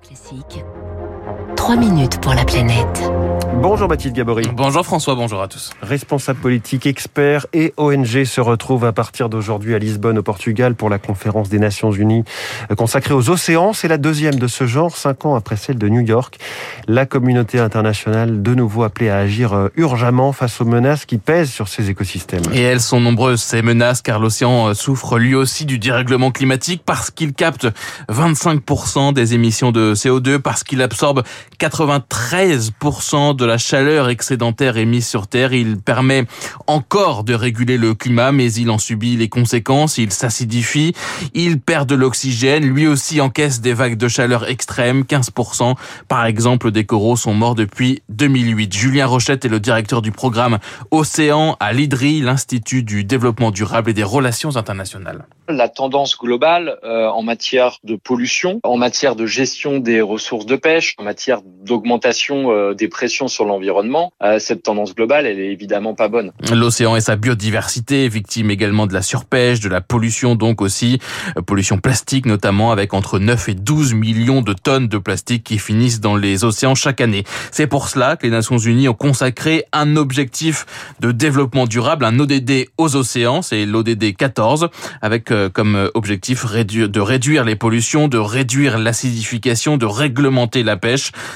Classique. 3 minutes pour la planète. Bonjour Mathilde Gabory. Bonjour François, bonjour à tous. Responsable politique, expert et ONG se retrouvent à partir d'aujourd'hui à Lisbonne au Portugal pour la conférence des Nations Unies consacrée aux océans. C'est la deuxième de ce genre, cinq ans après celle de New York. La communauté internationale de nouveau appelée à agir euh, urgemment face aux menaces qui pèsent sur ces écosystèmes. Et elles sont nombreuses ces menaces car l'océan euh, souffre lui aussi du dérèglement climatique parce qu'il capte 25% des émissions de CO2, parce qu'il absorbe 93% de la chaleur excédentaire émise sur Terre. Il permet encore de réguler le climat, mais il en subit les conséquences. Il s'acidifie, il perd de l'oxygène. Lui aussi encaisse des vagues de chaleur extrêmes. 15% par exemple des coraux sont morts depuis 2008. Julien Rochette est le directeur du programme Océan à l'IDRI, l'Institut du développement durable et des relations internationales. La tendance globale euh, en matière de pollution, en matière de gestion des ressources de pêche, matière d'augmentation euh, des pressions sur l'environnement, euh, cette tendance globale, elle est évidemment pas bonne. L'océan et sa biodiversité, victime également de la surpêche, de la pollution donc aussi, euh, pollution plastique notamment, avec entre 9 et 12 millions de tonnes de plastique qui finissent dans les océans chaque année. C'est pour cela que les Nations Unies ont consacré un objectif de développement durable, un ODD aux océans, c'est l'ODD 14, avec comme objectif de réduire les pollutions, de réduire l'acidification, de réglementer la pêche.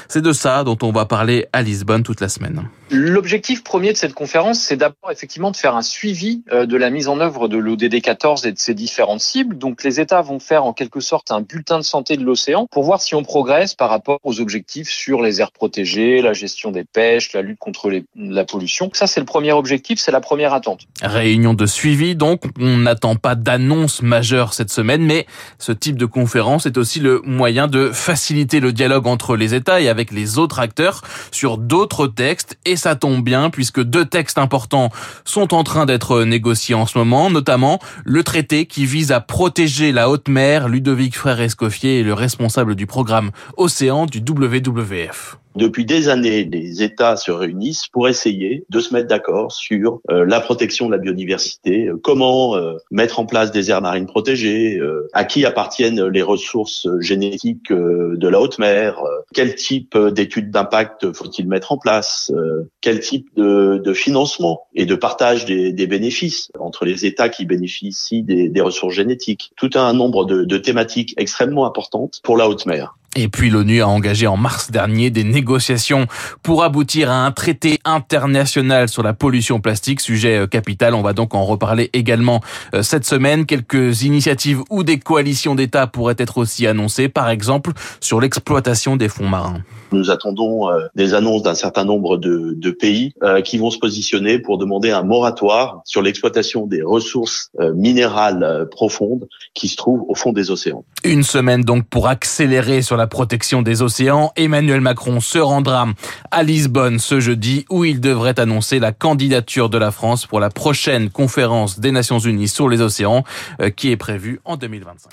C'est de ça dont on va parler à Lisbonne toute la semaine. L'objectif premier de cette conférence, c'est d'abord effectivement de faire un suivi euh, de la mise en œuvre de l'ODD 14 et de ses différentes cibles. Donc les États vont faire en quelque sorte un bulletin de santé de l'océan pour voir si on progresse par rapport aux objectifs sur les aires protégées, la gestion des pêches, la lutte contre les, la pollution. Ça, c'est le premier objectif, c'est la première attente. Réunion de suivi, donc on n'attend pas d'annonce majeure cette semaine, mais ce type de conférence est aussi le moyen de faciliter le dialogue entre les États et avec les autres acteurs sur d'autres textes et ça tombe bien puisque deux textes importants sont en train d'être négociés en ce moment, notamment le traité qui vise à protéger la haute mer. Ludovic Frère Escoffier est le responsable du programme Océan du WWF. Depuis des années, les États se réunissent pour essayer de se mettre d'accord sur euh, la protection de la biodiversité, euh, comment euh, mettre en place des aires marines protégées, à qui appartiennent les ressources génétiques de la haute mer, quel type d'études d'impact faut-il mettre en place, quel type de, de, financement et de partage des, des, bénéfices entre les États qui bénéficient des, des ressources génétiques. Tout un nombre de, de thématiques extrêmement importantes pour la haute mer. Et puis l'ONU a engagé en mars dernier des négociations pour aboutir à un traité international sur la pollution plastique, sujet euh, capital. On va donc en reparler également euh, cette semaine. Quelques initiatives ou des coalitions d'États pourraient être aussi annoncées, par exemple sur l'exploitation des fonds marins. Nous attendons euh, des annonces d'un certain nombre de, de pays qui vont se positionner pour demander un moratoire sur l'exploitation des ressources minérales profondes qui se trouvent au fond des océans. Une semaine donc pour accélérer sur la protection des océans. Emmanuel Macron se rendra à Lisbonne ce jeudi où il devrait annoncer la candidature de la France pour la prochaine conférence des Nations Unies sur les océans euh, qui est prévue en 2025.